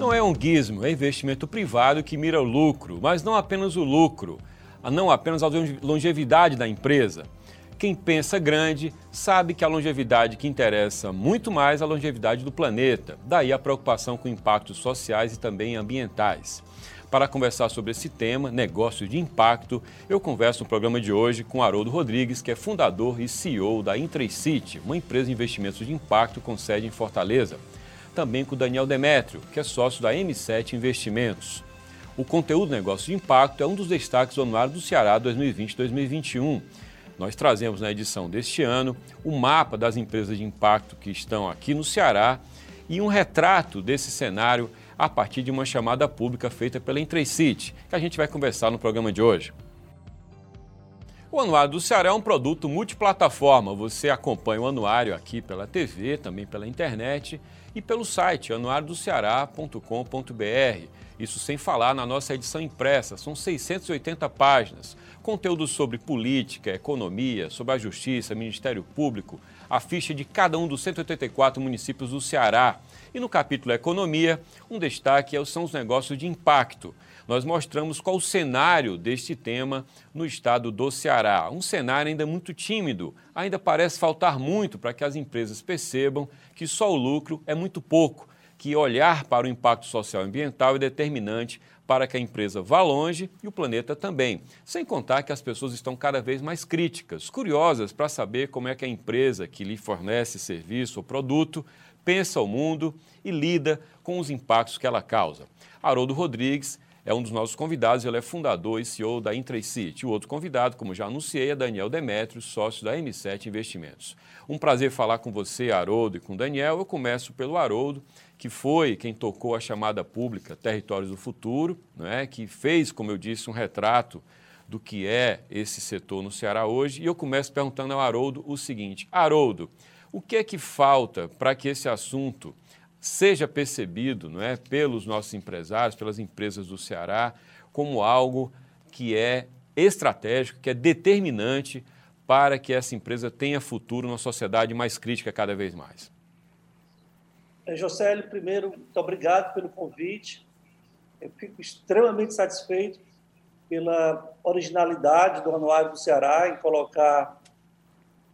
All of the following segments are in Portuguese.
Não é um gizmo, é investimento privado que mira o lucro, mas não apenas o lucro, não apenas a longevidade da empresa. Quem pensa grande sabe que a longevidade que interessa muito mais a longevidade do planeta, daí a preocupação com impactos sociais e também ambientais. Para conversar sobre esse tema, negócios de impacto, eu converso no programa de hoje com Haroldo Rodrigues, que é fundador e CEO da Intracity, uma empresa de investimentos de impacto com sede em Fortaleza. Também com Daniel Demétrio, que é sócio da M7 Investimentos. O conteúdo do negócio de impacto é um dos destaques do anuário do Ceará 2020-2021. Nós trazemos na edição deste ano o mapa das empresas de impacto que estão aqui no Ceará e um retrato desse cenário a partir de uma chamada pública feita pela Intracity, que a gente vai conversar no programa de hoje. O Anuário do Ceará é um produto multiplataforma. Você acompanha o anuário aqui pela TV, também pela internet e pelo site anuariodoceará.com.br. Isso sem falar na nossa edição impressa, são 680 páginas. Conteúdo sobre política, economia, sobre a justiça, Ministério Público, a ficha de cada um dos 184 municípios do Ceará e no capítulo Economia, um destaque é são os negócios de impacto. Nós mostramos qual o cenário deste tema no estado do Ceará. Um cenário ainda muito tímido, ainda parece faltar muito para que as empresas percebam que só o lucro é muito pouco, que olhar para o impacto social e ambiental é determinante para que a empresa vá longe e o planeta também. Sem contar que as pessoas estão cada vez mais críticas, curiosas para saber como é que a empresa que lhe fornece serviço ou produto pensa o mundo e lida com os impactos que ela causa. Haroldo Rodrigues é um dos nossos convidados, ele é fundador e CEO da Intracity. O outro convidado, como já anunciei, é Daniel Demétrio, sócio da M7 Investimentos. Um prazer falar com você, Haroldo, e com Daniel. Eu começo pelo Haroldo, que foi quem tocou a chamada pública Territórios do Futuro, é? que fez, como eu disse, um retrato do que é esse setor no Ceará hoje. E eu começo perguntando ao Haroldo o seguinte: Haroldo, o que é que falta para que esse assunto seja percebido não é, pelos nossos empresários, pelas empresas do Ceará, como algo que é estratégico, que é determinante para que essa empresa tenha futuro numa sociedade mais crítica cada vez mais? É, Josélio, primeiro, muito obrigado pelo convite. Eu fico extremamente satisfeito pela originalidade do Anuário do Ceará em colocar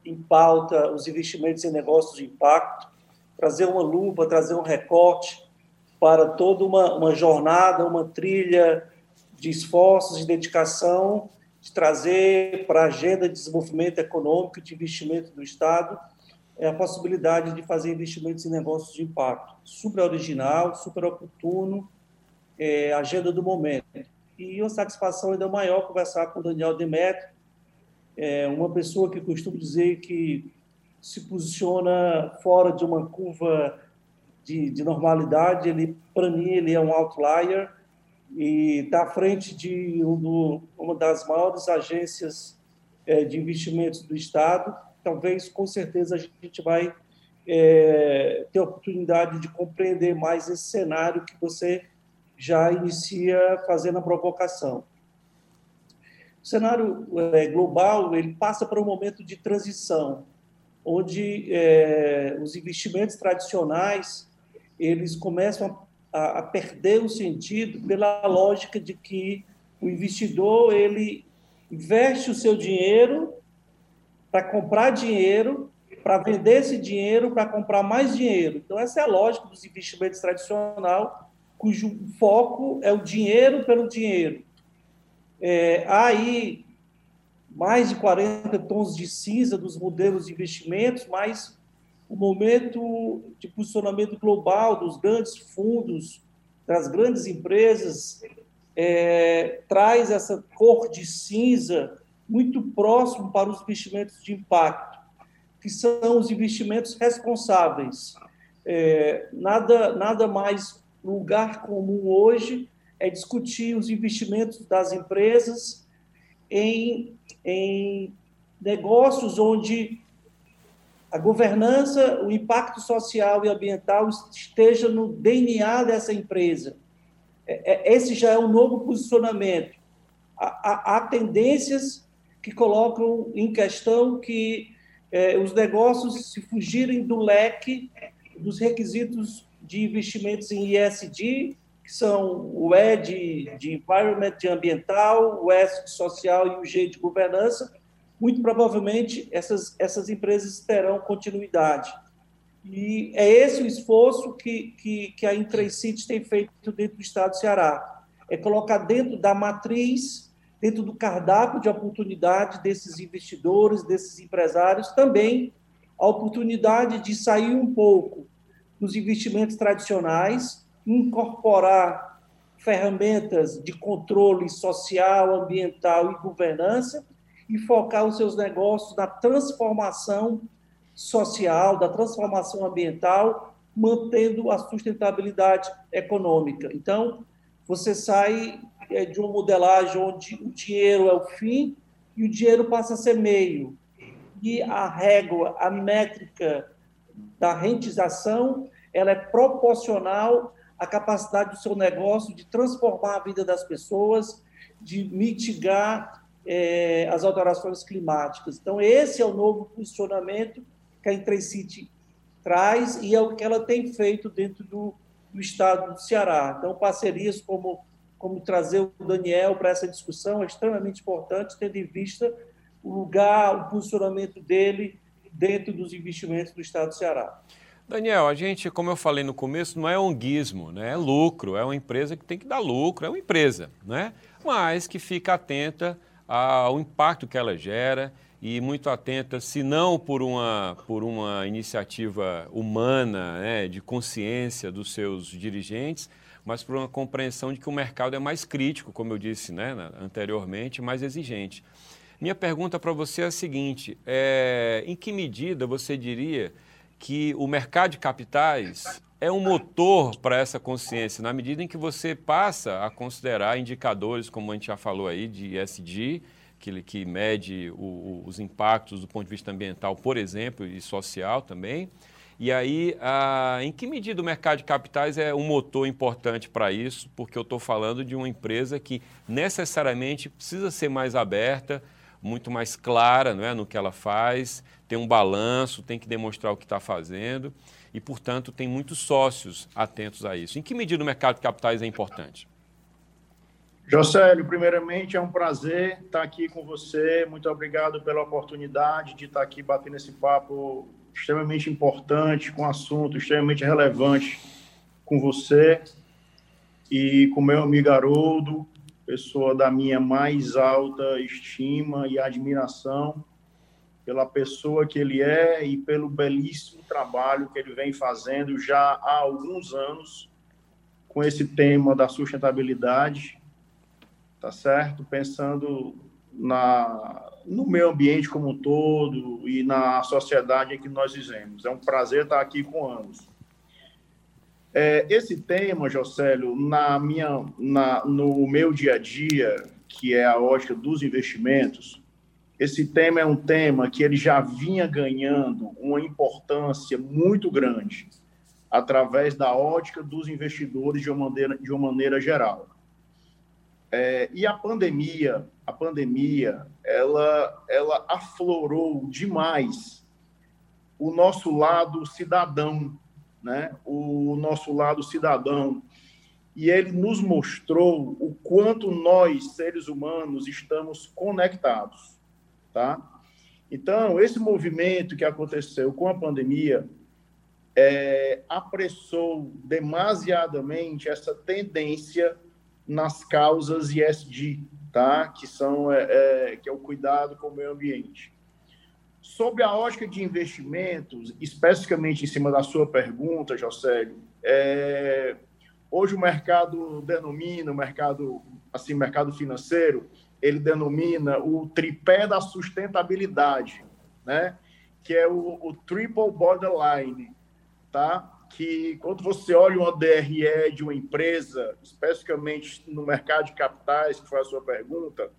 em pauta os investimentos em negócios de impacto, trazer uma lupa, trazer um recorte para toda uma, uma jornada, uma trilha de esforços, de dedicação, de trazer para a agenda de desenvolvimento econômico de investimento do Estado é a possibilidade de fazer investimentos em negócios de impacto. Super original, super oportuno, é, agenda do momento. E uma satisfação ainda maior conversar com o Daniel Demetrio, é uma pessoa que costumo dizer que se posiciona fora de uma curva de, de normalidade, ele, para mim, ele é um outlier e está à frente de um do, uma das maiores agências é, de investimentos do Estado. Talvez, com certeza, a gente vai é, ter a oportunidade de compreender mais esse cenário que você já inicia fazendo a provocação. O cenário é, global ele passa por um momento de transição, onde é, os investimentos tradicionais eles começam a, a, perder o sentido pela lógica de que o investidor ele investe o seu dinheiro para comprar dinheiro, para vender esse dinheiro, para comprar mais dinheiro. Então essa é a lógica dos investimentos tradicional, cujo foco é o dinheiro pelo dinheiro. É, aí mais de 40 tons de cinza dos modelos de investimentos, mas o momento de posicionamento global dos grandes fundos, das grandes empresas, é, traz essa cor de cinza muito próximo para os investimentos de impacto, que são os investimentos responsáveis. É, nada, nada mais lugar comum hoje é discutir os investimentos das empresas em, em negócios onde a governança, o impacto social e ambiental esteja no DNA dessa empresa. É, é, esse já é um novo posicionamento. Há, tendências que colocam em questão que é, os negócios, se fugirem do leque dos requisitos de investimentos em ESG, que são o E de, de Environment, de ambiental, o S de social e o G de governança, muito provavelmente essas, essas empresas terão continuidade. E é esse o esforço que, que, que a Intracity tem feito dentro do Estado do Ceará. É colocar dentro da matriz, dentro do cardápio de oportunidade desses investidores, desses empresários, também a oportunidade de sair um pouco dos investimentos tradicionais incorporar ferramentas de controle social, ambiental e governança e focar os seus negócios na transformação social, da transformação ambiental, mantendo a sustentabilidade econômica. Então, você sai é, de uma modelagem onde o dinheiro é o fim e o dinheiro passa a ser meio. E a régua, a métrica da rentização, ela é proporcional a capacidade do seu negócio de transformar a vida das pessoas, de mitigar é, as alterações climáticas. Então, esse é o novo posicionamento que a Intracity traz e é o que ela tem feito dentro do, do estado do Ceará. Então, parcerias como, como trazer o Daniel para essa discussão é extremamente importante, tendo em vista o lugar, o posicionamento dele dentro dos investimentos do estado do Ceará. Daniel, a gente, como eu falei no começo, não é onguismo, né? é lucro, é uma empresa que tem que dar lucro, é uma empresa, né? mas que fica atenta ao impacto que ela gera e muito atenta, se não por uma, por uma iniciativa humana, né, de consciência dos seus dirigentes, mas por uma compreensão de que o mercado é mais crítico, como eu disse né, anteriormente, mais exigente. Minha pergunta para você é a seguinte: é, em que medida você diria que o mercado de capitais é um motor para essa consciência, na medida em que você passa a considerar indicadores, como a gente já falou aí, de ESG, que, que mede o, os impactos do ponto de vista ambiental, por exemplo, e social também. E aí, a, em que medida o mercado de capitais é um motor importante para isso? Porque eu estou falando de uma empresa que necessariamente precisa ser mais aberta, muito mais clara não é, no que ela faz, tem um balanço, tem que demonstrar o que está fazendo e, portanto, tem muitos sócios atentos a isso. Em que medida o mercado de capitais é importante? Jocélio, primeiramente é um prazer estar aqui com você. Muito obrigado pela oportunidade de estar aqui batendo esse papo extremamente importante, com um assunto extremamente relevante com você e com meu amigo Haroldo, pessoa da minha mais alta estima e admiração pela pessoa que ele é e pelo belíssimo trabalho que ele vem fazendo já há alguns anos com esse tema da sustentabilidade, tá certo? Pensando na no meio ambiente como um todo e na sociedade em que nós vivemos. É um prazer estar aqui com ambos. É, esse tema, Jocélio, na minha, na, no meu dia a dia, que é a ótica dos investimentos, esse tema é um tema que ele já vinha ganhando uma importância muito grande através da ótica dos investidores de uma maneira, de uma maneira geral. É, e a pandemia, a pandemia, ela, ela aflorou demais o nosso lado cidadão né, o nosso lado cidadão. E ele nos mostrou o quanto nós, seres humanos, estamos conectados. Tá? Então, esse movimento que aconteceu com a pandemia é, apressou demasiadamente essa tendência nas causas ESG, tá? que, são, é, é, que é o cuidado com o meio ambiente. Sobre a ótica de investimentos, especificamente em cima da sua pergunta, Jocélio, é, hoje o mercado denomina, o mercado, assim, mercado financeiro, ele denomina o tripé da sustentabilidade, né? que é o, o triple borderline, tá? que quando você olha uma DRE de uma empresa, especificamente no mercado de capitais, que foi a sua pergunta,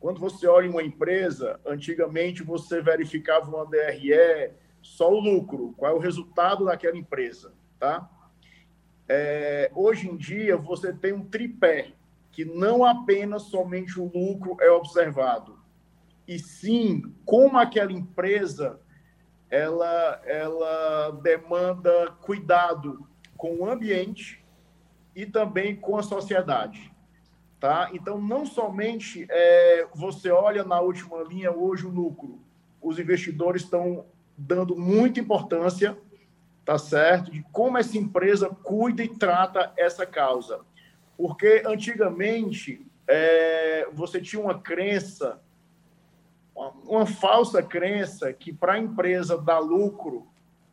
quando você olha uma empresa, antigamente você verificava uma DRE, só o lucro, qual é o resultado daquela empresa, tá? É, hoje em dia você tem um tripé que não apenas somente o lucro é observado, e sim como aquela empresa ela ela demanda cuidado com o ambiente e também com a sociedade. Tá? Então, não somente é, você olha na última linha hoje o lucro, os investidores estão dando muita importância, tá certo, de como essa empresa cuida e trata essa causa. Porque antigamente é, você tinha uma crença, uma, uma falsa crença que para a empresa dar lucro,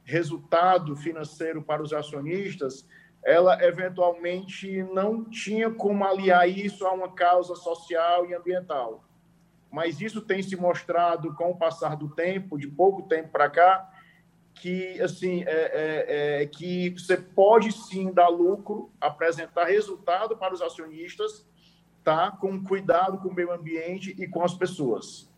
resultado financeiro para os acionistas, ela eventualmente não tinha como aliar isso a uma causa social e ambiental. Mas isso tem se mostrado com o passar do tempo, de pouco tempo para cá, que assim é, é, é, que você pode sim dar lucro, apresentar resultado para os acionistas, tá? Com cuidado com o meio ambiente e com as pessoas.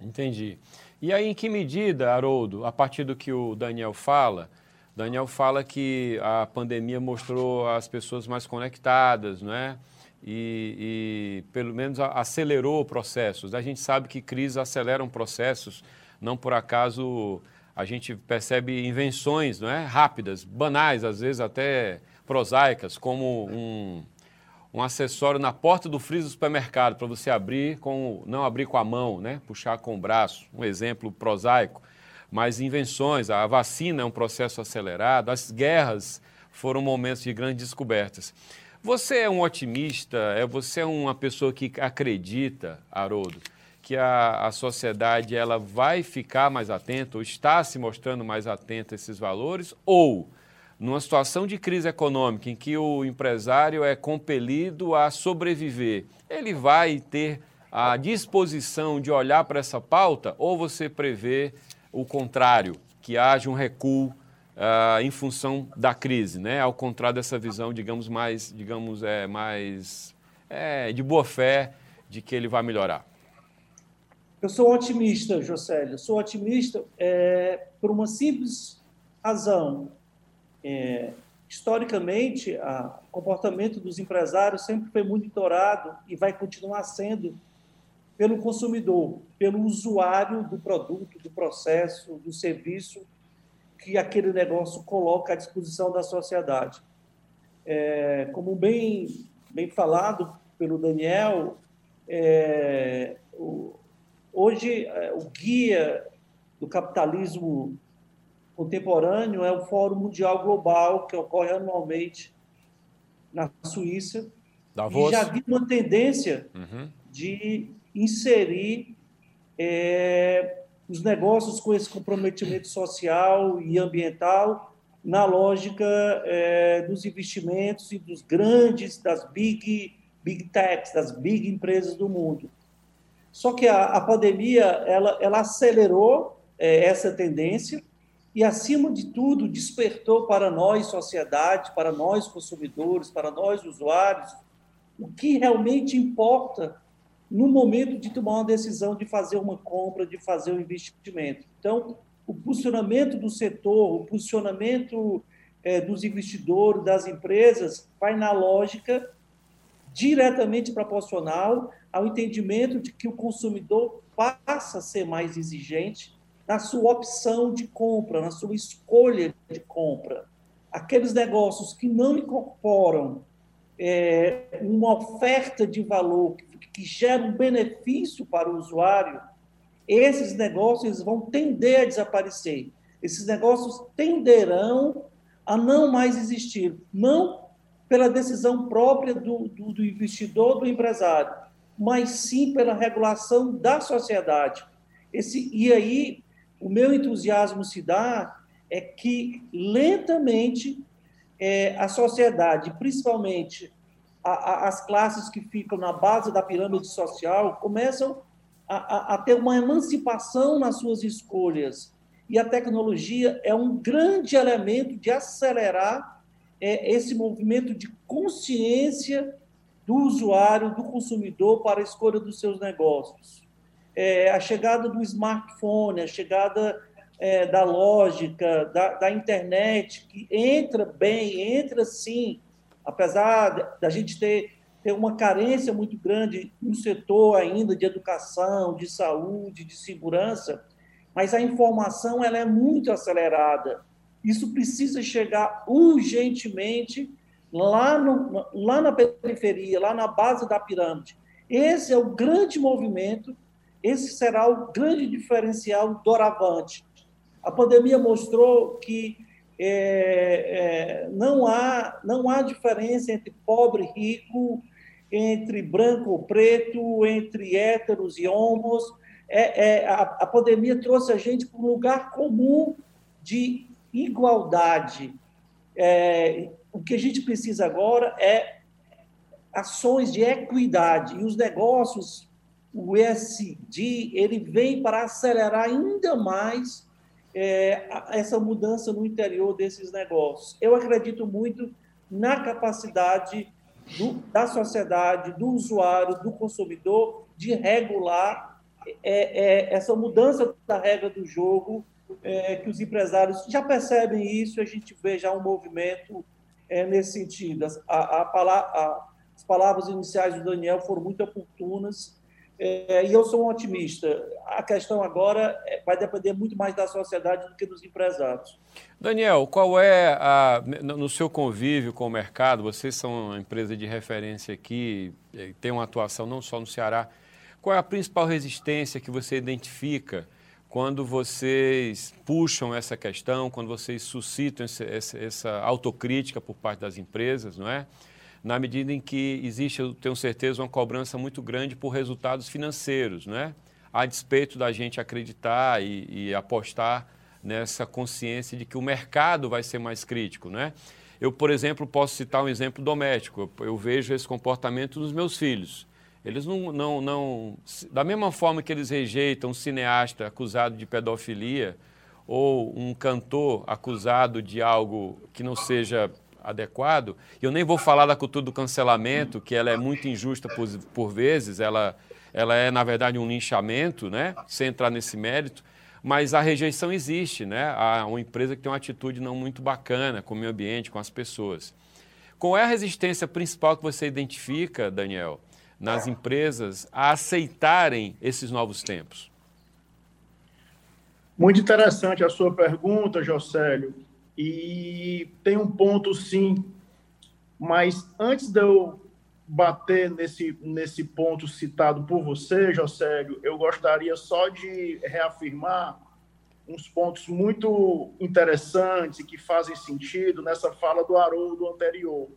Entendi. E aí, em que medida, Haroldo, a partir do que o Daniel fala, Daniel fala que a pandemia mostrou as pessoas mais conectadas, não é? E, e, pelo menos acelerou processos. A gente sabe que crises aceleram processos, não por acaso a gente percebe invenções não é? rápidas, banais, às vezes até prosaicas, como um, um acessório na porta do freezer do supermercado para você abrir com não abrir com a mão, né? puxar com o braço. Um exemplo prosaico mas invenções, a vacina é um processo acelerado, as guerras foram momentos de grandes descobertas. Você é um otimista, é você é uma pessoa que acredita, Haroldo, que a, a sociedade ela vai ficar mais atenta, ou está se mostrando mais atenta a esses valores, ou numa situação de crise econômica em que o empresário é compelido a sobreviver, ele vai ter a disposição de olhar para essa pauta, ou você prevê o contrário, que haja um recuo uh, em função da crise, né? Ao contrário dessa visão, digamos mais, digamos é mais é, de boa fé de que ele vai melhorar. Eu sou otimista, Josélio. Sou otimista é, por uma simples razão. É, historicamente, o comportamento dos empresários sempre foi monitorado e vai continuar sendo pelo consumidor, pelo usuário do produto, do processo, do serviço que aquele negócio coloca à disposição da sociedade. É, como bem, bem falado pelo Daniel, é, o, hoje é, o guia do capitalismo contemporâneo é o Fórum Mundial Global, que ocorre anualmente na Suíça. Davos. E já havia uma tendência uhum. de inserir é, os negócios com esse comprometimento social e ambiental na lógica é, dos investimentos e dos grandes, das big, big techs, das big empresas do mundo. Só que a, a pandemia ela, ela acelerou é, essa tendência e, acima de tudo, despertou para nós, sociedade, para nós, consumidores, para nós, usuários, o que realmente importa no momento de tomar uma decisão de fazer uma compra, de fazer um investimento. Então, o posicionamento do setor, o posicionamento é, dos investidores, das empresas, vai na lógica diretamente proporcional ao entendimento de que o consumidor passa a ser mais exigente na sua opção de compra, na sua escolha de compra. Aqueles negócios que não incorporam é, uma oferta de valor que gera um benefício para o usuário, esses negócios vão tender a desaparecer. Esses negócios tenderão a não mais existir, não pela decisão própria do, do, do investidor, do empresário, mas sim pela regulação da sociedade. Esse, e aí, o meu entusiasmo se dá é que, lentamente, é, a sociedade, principalmente a, a, as classes que ficam na base da pirâmide social começam a, a, ter uma emancipação nas suas escolhas. E a tecnologia é um grande elemento de acelerar é, esse movimento de consciência do usuário, do consumidor para a escolha dos seus negócios. É, a chegada do smartphone, a chegada é, da lógica, da, da, internet, que entra bem, entra sim apesar da gente ter, ter uma carência muito grande no setor ainda de educação, de saúde, de segurança, mas a informação ela é muito acelerada. Isso precisa chegar urgentemente lá, no, lá na periferia, lá na base da pirâmide. Esse é o grande movimento, esse será o grande diferencial doravante. A pandemia mostrou que é, é, não, há, não há diferença entre pobre e rico, entre branco ou preto, entre héteros e homos. É, é a, a, pandemia trouxe a gente para um lugar comum de igualdade. É, o que a gente precisa agora é ações de equidade. E os negócios, o ESG, ele vem para acelerar ainda mais é, essa mudança no interior desses negócios. Eu acredito muito na capacidade do, da sociedade, do usuário, do consumidor, de regular é, é, essa mudança da regra do jogo, é, que os empresários já percebem isso, a gente vê já um movimento é, nesse sentido. A, a, a, as palavras iniciais do Daniel foram muito oportunas, é, e eu sou um otimista. A questão agora é, vai depender muito mais da sociedade do que dos empresários. Daniel, qual é, a, no seu convívio com o mercado, vocês são uma empresa de referência aqui, tem uma atuação não só no Ceará, qual é a principal resistência que você identifica quando vocês puxam essa questão, quando vocês suscitam essa, essa, essa autocrítica por parte das empresas, não é? na medida em que existe, eu tenho certeza, uma cobrança muito grande por resultados financeiros, né? a despeito da gente acreditar e, e, apostar nessa consciência de que o mercado vai ser mais crítico. Né? Eu, por exemplo, posso citar um exemplo doméstico. Eu, eu vejo esse comportamento nos meus filhos. Eles não, não, não. Da mesma forma que eles rejeitam um cineasta acusado de pedofilia ou um cantor acusado de algo que não seja adequado. Eu nem vou falar da cultura do cancelamento, que ela é muito injusta por, por vezes, ela, ela é, na verdade, um linchamento, né? sem entrar nesse mérito. Mas a rejeição existe, né? Há uma empresa que tem uma atitude não muito bacana com o meio ambiente, com as pessoas. Qual é a resistência principal que você identifica, Daniel, nas empresas a aceitarem esses novos tempos? Muito interessante a sua pergunta, Jocélio. E tem um ponto, sim, mas antes de eu bater nesse, nesse ponto citado por você, Josélio, eu gostaria só de reafirmar uns pontos muito interessantes e que fazem sentido nessa fala do Haroldo anterior.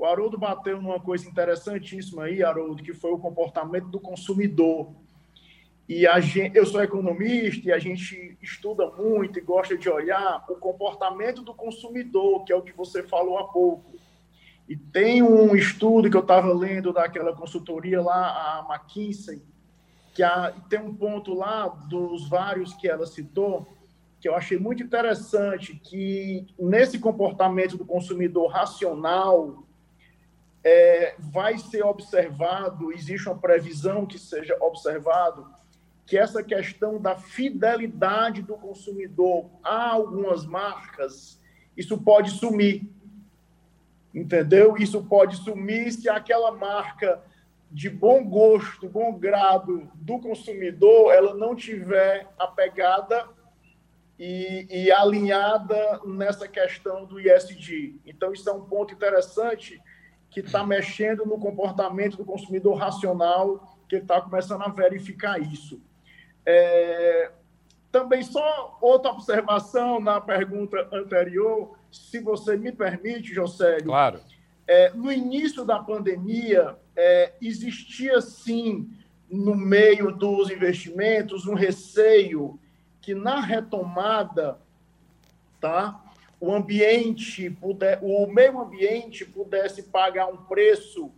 O Haroldo bateu numa coisa interessantíssima aí, Haroldo, que foi o comportamento do consumidor. E a gente, eu sou economista e a gente estuda muito e gosta de olhar o comportamento do consumidor, que é o que você falou há pouco. E tem um estudo que eu estava lendo daquela consultoria lá, a McKinsey, que tem um ponto lá dos vários que ela citou, que eu achei muito interessante, que nesse comportamento do consumidor racional, é, vai ser observado, existe uma previsão que seja observado que essa questão da fidelidade do consumidor a algumas marcas, isso pode sumir. Entendeu? Isso pode sumir se aquela marca de bom gosto, bom grado do consumidor, ela não tiver apegada e, e alinhada nessa questão do ISD. Então, isso é um ponto interessante que está mexendo no comportamento do consumidor racional, que está começando a verificar isso. É, também só outra observação na pergunta anterior, se você me permite, Josélio. Claro. É, no início da pandemia, é, existia sim, no meio dos investimentos, um receio que na retomada, tá, o ambiente, puder, o meio ambiente pudesse pagar um preço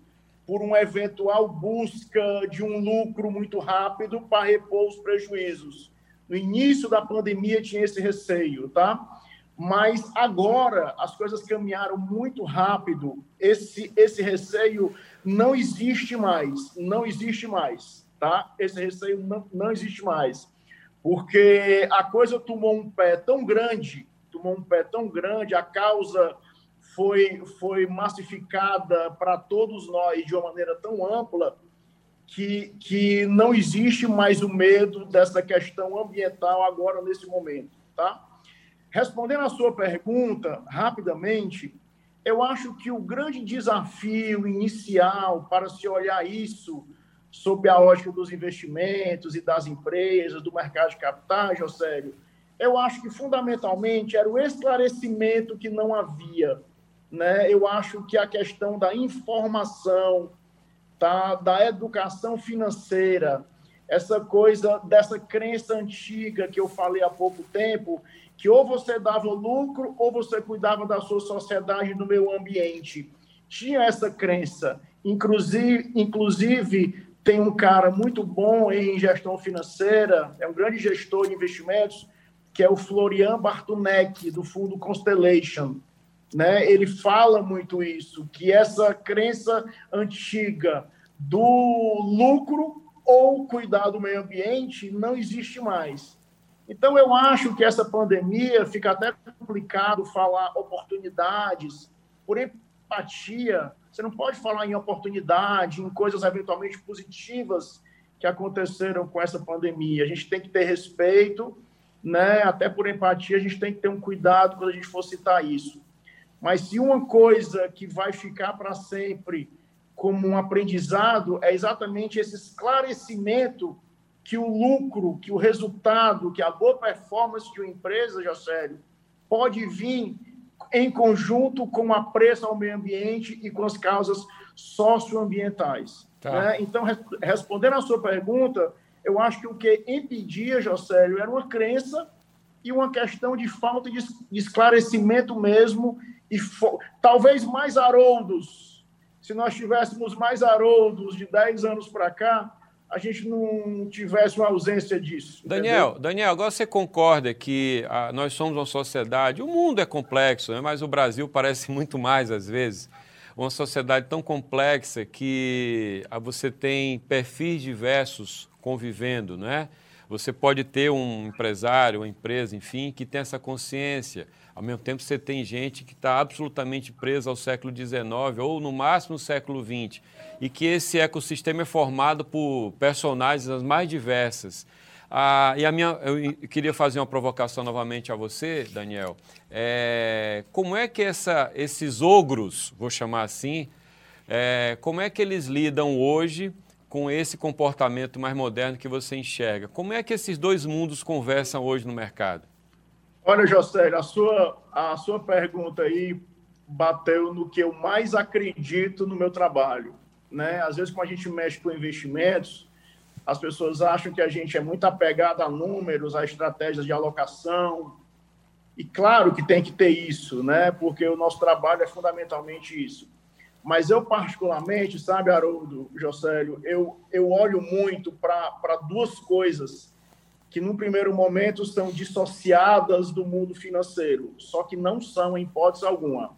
por uma eventual busca de um lucro muito rápido para repor os prejuízos. No início da pandemia tinha esse receio, tá? Mas agora as coisas caminharam muito rápido. Esse esse receio não existe mais, não existe mais, tá? Esse receio não, não existe mais. Porque a coisa tomou um pé tão grande, tomou um pé tão grande, a causa foi, foi massificada para todos nós de uma maneira tão ampla que, que não existe mais o medo dessa questão ambiental agora nesse momento, tá? respondendo à sua pergunta rapidamente, eu acho que o grande desafio inicial para se olhar isso sob a ótica dos investimentos e das empresas, do mercado de capitais, Josélio, eu acho que fundamentalmente era o esclarecimento que não havia. Né? Eu acho que a questão da informação, tá? da educação financeira, essa coisa dessa crença antiga que eu falei há pouco tempo, que ou você dava lucro ou você cuidava da sua sociedade, do meio ambiente. Tinha essa crença. Inclusive, inclusive tem um cara muito bom em gestão financeira, é um grande gestor de investimentos, que é o Florian Bartunek, do fundo Constellation. Né? Ele fala muito isso, que essa crença antiga do lucro ou cuidar do meio ambiente não existe mais. Então, eu acho que essa pandemia fica até complicado falar oportunidades por empatia. Você não pode falar em oportunidade, em coisas eventualmente positivas que aconteceram com essa pandemia. A gente tem que ter respeito, né? até por empatia, a gente tem que ter um cuidado quando a gente for citar isso. Mas se uma coisa que vai ficar para sempre como um aprendizado é exatamente esse esclarecimento que o lucro, que o resultado, que a boa performance de uma empresa, Josélio, pode vir em conjunto com o apreço ao meio ambiente e com as causas socioambientais. Tá. Né? Então, respondendo à sua pergunta, eu acho que o que impedia, Josélio, era uma crença e uma questão de falta de esclarecimento mesmo, e talvez mais haroldos. Se nós tivéssemos mais haroldos de 10 anos para cá, a gente não tivesse uma ausência disso. Daniel, entendeu? Daniel, agora você concorda que ah, nós somos uma sociedade, o mundo é complexo, né, mas o Brasil parece muito mais às vezes, uma sociedade tão complexa que ah, você tem perfis diversos convivendo, né? Você pode ter um empresário, uma empresa, enfim, que tem essa consciência. Ao mesmo tempo, você tem gente que está absolutamente presa ao século XIX ou, no máximo, século XX. E que esse ecossistema é formado por personagens as mais diversas. Ah, e a minha, eu queria fazer uma provocação novamente a você, Daniel. É, como é que essa, esses ogros, vou chamar assim, é, como é que eles lidam hoje com esse comportamento mais moderno que você enxerga. Como é que esses dois mundos conversam hoje no mercado? Olha, José, a sua, a sua pergunta aí bateu no que eu mais acredito no meu trabalho. Né? Às vezes, quando a gente mexe com investimentos, as pessoas acham que a gente é muito apegado a números, a estratégias de alocação. E claro que tem que ter isso, né? porque o nosso trabalho é fundamentalmente isso. Mas eu, particularmente, sabe, Haroldo, Josélio, eu, eu olho muito para duas coisas que, no primeiro momento, são dissociadas do mundo financeiro, só que não são em hipótese alguma,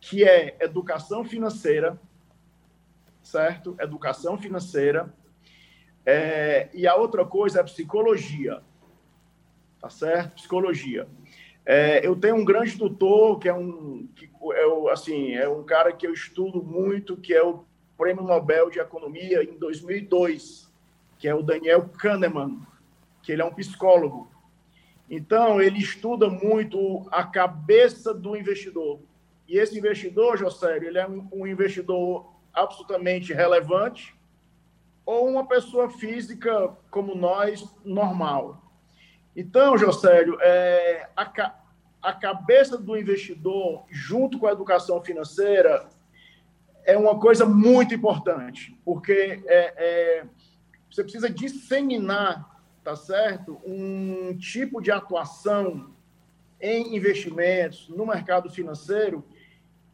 que é educação financeira, certo? Educação financeira. É, e a outra coisa é psicologia, tá certo? Psicologia. É, eu tenho um grande tutor que é um que é, assim é um cara que eu estudo muito, que é o Prêmio Nobel de Economia em 2002, que é o Daniel Kahneman, que ele é um psicólogo. Então ele estuda muito a cabeça do investidor. E esse investidor, José, ele é um, um investidor absolutamente relevante ou uma pessoa física como nós, normal. Então, Josélio, é, a, a cabeça do investidor, junto com a educação financeira, é uma coisa muito importante, porque é, é, você precisa disseminar, tá certo, um tipo de atuação em investimentos no mercado financeiro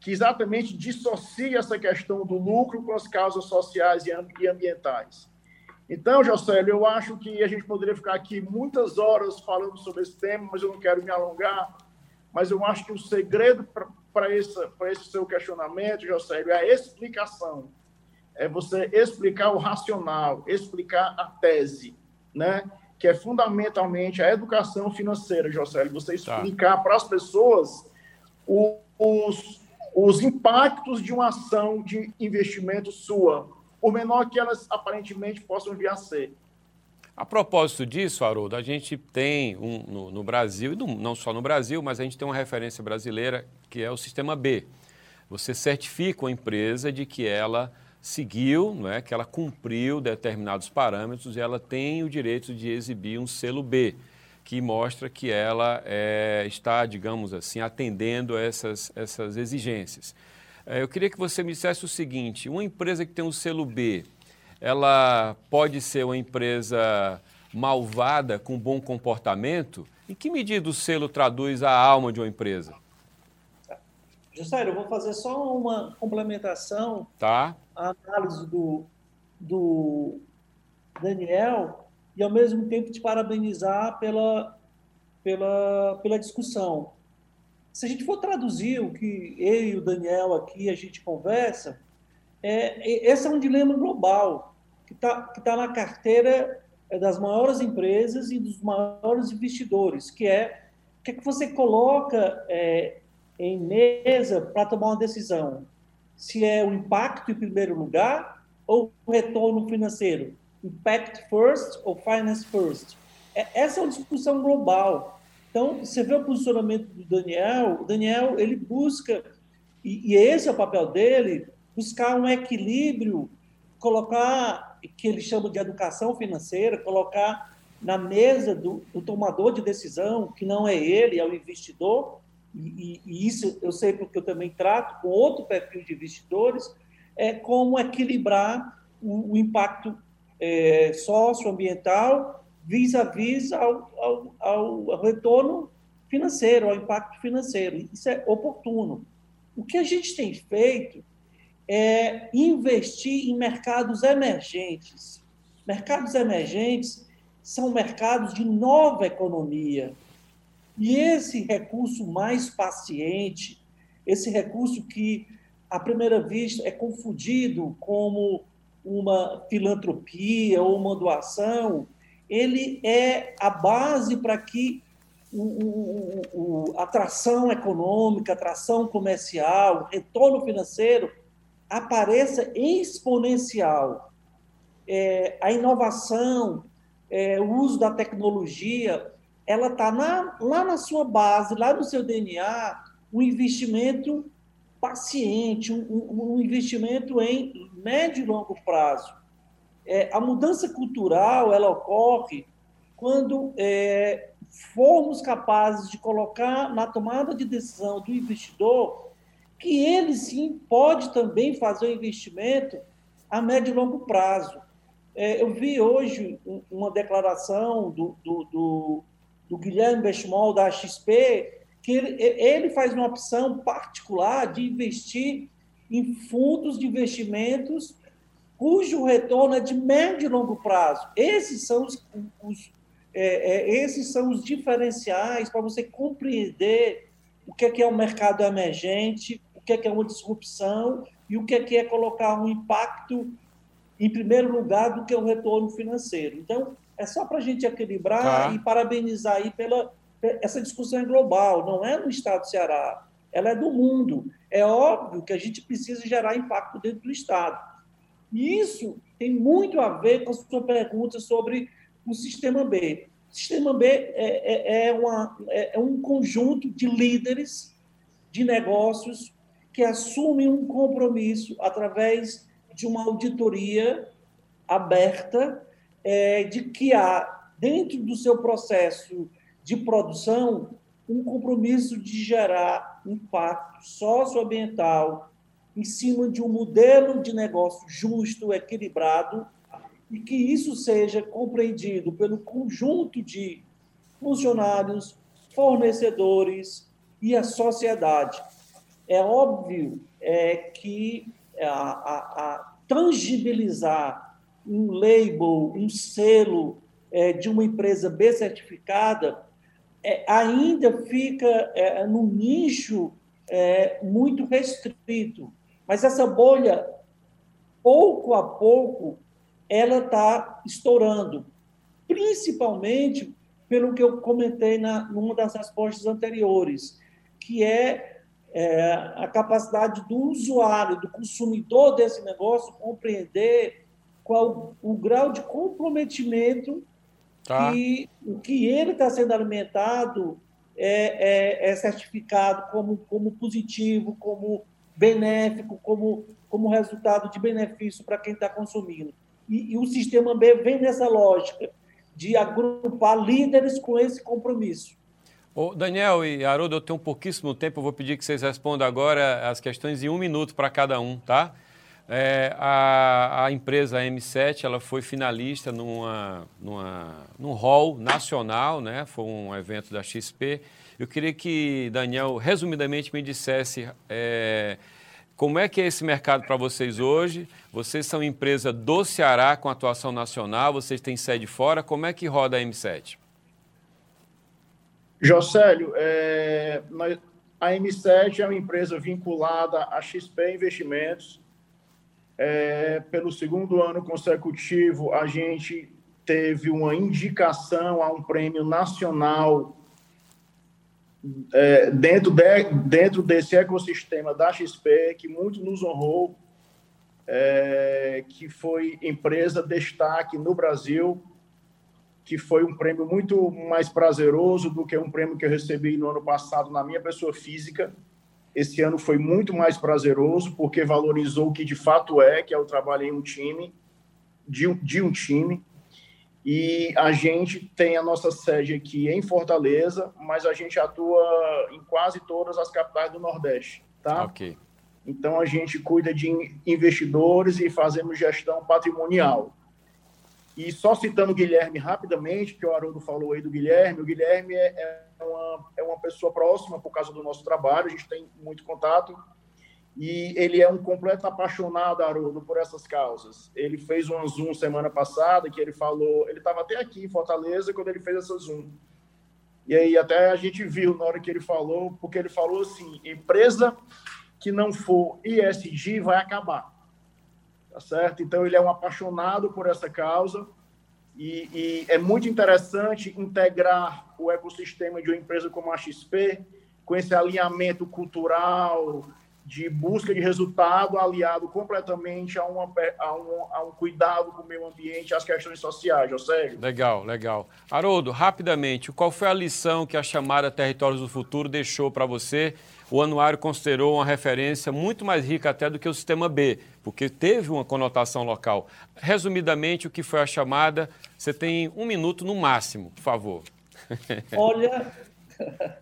que exatamente dissocia essa questão do lucro com as causas sociais e ambientais. Então, Jocélio, eu acho que a gente poderia ficar aqui muitas horas falando sobre esse tema, mas eu não quero me alongar. Mas eu acho que o segredo para esse, esse seu questionamento, Jocélio, é a explicação. É você explicar o racional, explicar a tese, né? que é fundamentalmente a educação financeira, Jocélio. Você tá. explicar tá. para as pessoas os, os impactos de uma ação de investimento sua, por menor que elas aparentemente possam vir a ser. A propósito disso, Haroldo, a gente tem um, no, no Brasil, e não só no Brasil, mas a gente tem uma referência brasileira que é o Sistema B. Você certifica uma empresa de que ela seguiu, não é, que ela cumpriu determinados parâmetros e ela tem o direito de exibir um selo B, que mostra que ela é, está, digamos assim, atendendo essas, essas exigências. É, eu queria que você me dissesse o seguinte: uma empresa que tem um selo B, ela pode ser uma empresa malvada com bom comportamento? Em que medida o selo traduz a alma de uma empresa? Juscelio, eu vou fazer só uma complementação tá. à análise do, do Daniel e, ao mesmo tempo, te parabenizar pela, pela, pela discussão. Se a gente for traduzir o que eu e o Daniel aqui a gente conversa, é, esse é um dilema global que está que tá na carteira é, das maiores empresas e dos maiores investidores, que é o que, é que você coloca é, em mesa para tomar uma decisão? Se é o impacto em primeiro lugar ou o retorno financeiro? Impact first ou finance first? É, essa é uma discussão global. Então, você vê o posicionamento do Daniel, o Daniel ele busca, e, e esse é o papel dele, buscar um equilíbrio, colocar, que ele chama de educação financeira, colocar na mesa do, do tomador de decisão, que não é ele, é o investidor, e, e, isso eu sei porque eu também trato com outro perfil de investidores, é como equilibrar o, o impacto é, socioambiental vis-à-vis ao, ao, ao, retorno financeiro, ao impacto financeiro. Isso é oportuno. O que a gente tem feito é investir em mercados emergentes. Mercados emergentes são mercados de nova economia, e esse recurso mais paciente, esse recurso que, à primeira vista, é confundido como uma filantropia ou uma doação, ele é a base para que o, o, o, atração econômica, atração comercial, retorno financeiro apareça exponencial. É, a inovação, é, o uso da tecnologia, ela está lá na sua base, lá no seu DNA, um investimento paciente, um, um investimento em médio e longo prazo. É, a mudança cultural ela ocorre quando é, formos capazes de colocar na tomada de decisão do investidor que ele sim pode também fazer o investimento a médio e longo prazo. É, eu vi hoje uma declaração do, do, do do Guilherme Benchimol, da XP, que ele, ele faz uma opção particular de investir em fundos de investimentos cujo retorno é de médio e longo prazo. Esses são os, os é, é, esses são os diferenciais para você compreender o que é, que é um mercado emergente, o que é, que é uma disrupção e o que é, que é colocar um impacto em primeiro lugar do que o retorno financeiro. Então, é só para a gente equilibrar tá. e parabenizar aí pela. Essa discussão é global, não é no estado do Ceará, ela é do mundo. É óbvio que a gente precisa gerar impacto dentro do estado. E isso tem muito a ver com a sua pergunta sobre o sistema B. O sistema B é, é, é, uma, é, é um conjunto de líderes de negócios que assumem um compromisso através de uma auditoria aberta é, de que há, dentro do seu processo de produção, um compromisso de gerar impacto socioambiental em cima de um modelo de negócio justo, equilibrado, e que isso seja compreendido pelo conjunto de funcionários, fornecedores e a sociedade. É óbvio é, que a, a, a tangibilizar um label, um selo é, de uma empresa B certificada, é, ainda fica é, num nicho é, muito restrito. Mas essa bolha, pouco a pouco, ela está estourando, principalmente pelo que eu comentei na numa das respostas anteriores, que é, é a capacidade do usuário, do consumidor desse negócio compreender qual o grau de comprometimento tá. que o que ele está sendo alimentado é, é, é, certificado como, como positivo, como benéfico, como, como resultado de benefício para quem está consumindo. E, e o sistema B vem nessa lógica de agrupar líderes com esse compromisso. Ô, Daniel e Haroldo, eu tenho pouquíssimo tempo, eu vou pedir que vocês respondam agora as questões em um minuto para cada um, tá? É, a, a, empresa M7 ela foi finalista numa, numa, num hall nacional, né? foi um evento da XP. Eu queria que Daniel, resumidamente, me dissesse é, como é que é esse mercado para vocês hoje? Vocês são empresa do Ceará com atuação nacional, vocês têm sede fora, como é que roda a M7? Jocélio, é, a M7 é uma empresa vinculada à XP Investimentos. É, pelo segundo ano consecutivo, a gente teve uma indicação a um prêmio nacional é, dentro, de, dentro desse ecossistema da XP, que muito nos honrou, é, que foi empresa destaque no Brasil, que foi um prêmio muito mais prazeroso do que um prêmio que eu recebi no ano passado na minha pessoa física. Esse ano foi muito mais prazeroso, porque valorizou o que de fato é, que é o trabalho em um time, de, de um time. E a gente tem a nossa sede aqui em Fortaleza, mas a gente atua em quase todas as capitais do Nordeste, tá? Ok. Então a gente cuida de investidores e fazemos gestão patrimonial. E só citando o Guilherme rapidamente, que o Haroldo falou aí do Guilherme, o Guilherme é, é uma, é uma pessoa próxima por causa do nosso trabalho, a gente tem muito contato e ele é um completo apaixonado, Haroldo, por essas causas. Ele fez um Zoom semana passada que ele falou, ele estava até aqui em Fortaleza quando ele fez essa Zoom. E aí até a gente viu na hora que ele falou, porque ele falou assim, empresa que não for ESG vai acabar. Tá certo? Então ele é um apaixonado por essa causa e, e é muito interessante integrar o ecossistema de uma empresa como a XP com esse alinhamento cultural, de busca de resultado aliado completamente a, uma, a, um, a um cuidado com o meio ambiente, às questões sociais, José. Legal, legal. Haroldo, rapidamente, qual foi a lição que a chamada Territórios do Futuro deixou para você? O anuário considerou uma referência muito mais rica até do que o sistema B, porque teve uma conotação local. Resumidamente, o que foi a chamada? Você tem um minuto no máximo, por favor. Olha,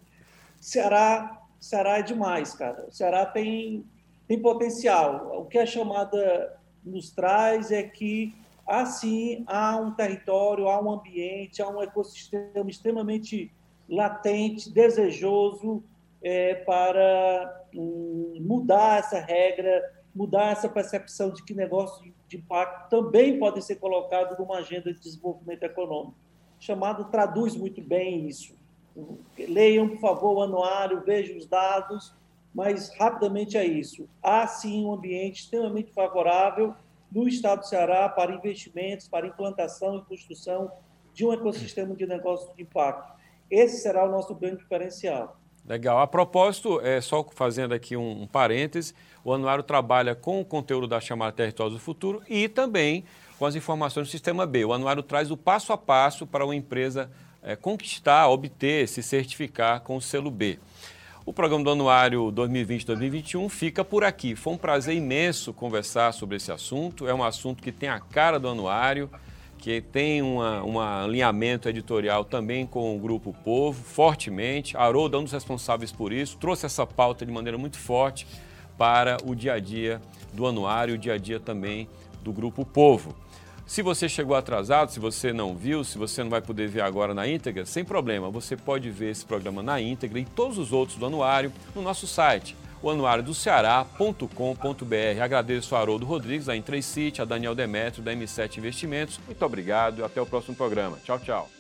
Ceará Ceará é demais, cara. O Ceará tem, tem potencial. O que a chamada nos traz é que, assim, há um território, há um ambiente, há um ecossistema extremamente latente, desejoso é, para um, mudar essa regra, mudar essa percepção de que negócios de impacto também podem ser colocados numa agenda de desenvolvimento econômico. O chamado traduz muito bem isso. Leiam, por favor, o anuário, vejam os dados, mas rapidamente é isso. Há sim um ambiente extremamente favorável no estado do Ceará para investimentos, para implantação e construção de um ecossistema de negócios de impacto. Esse será o nosso grande diferencial. Legal. A propósito, é, só fazendo aqui um, um parêntese, o Anuário trabalha com o conteúdo da chamada Territórios do Futuro e também com as informações do Sistema B. O Anuário traz o passo a passo para uma empresa é, conquistar, obter, se certificar com o selo B. O programa do Anuário 2020-2021 fica por aqui. Foi um prazer imenso conversar sobre esse assunto. É um assunto que tem a cara do anuário, que tem um alinhamento editorial também com o Grupo Povo, fortemente. Haroldo é um dos responsáveis por isso, trouxe essa pauta de maneira muito forte para o dia a dia do anuário, o dia a dia também do Grupo Povo. Se você chegou atrasado, se você não viu, se você não vai poder ver agora na íntegra, sem problema, você pode ver esse programa na íntegra e todos os outros do anuário no nosso site, o anuariodoceará.com.br. Agradeço a Haroldo Rodrigues, da Intracity, a Daniel Demetrio, da M7 Investimentos. Muito obrigado e até o próximo programa. Tchau, tchau.